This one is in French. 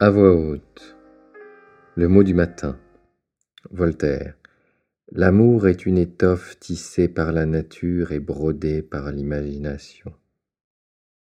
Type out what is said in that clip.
À voix haute. Le mot du matin. Voltaire. L'amour est une étoffe tissée par la nature et brodée par l'imagination.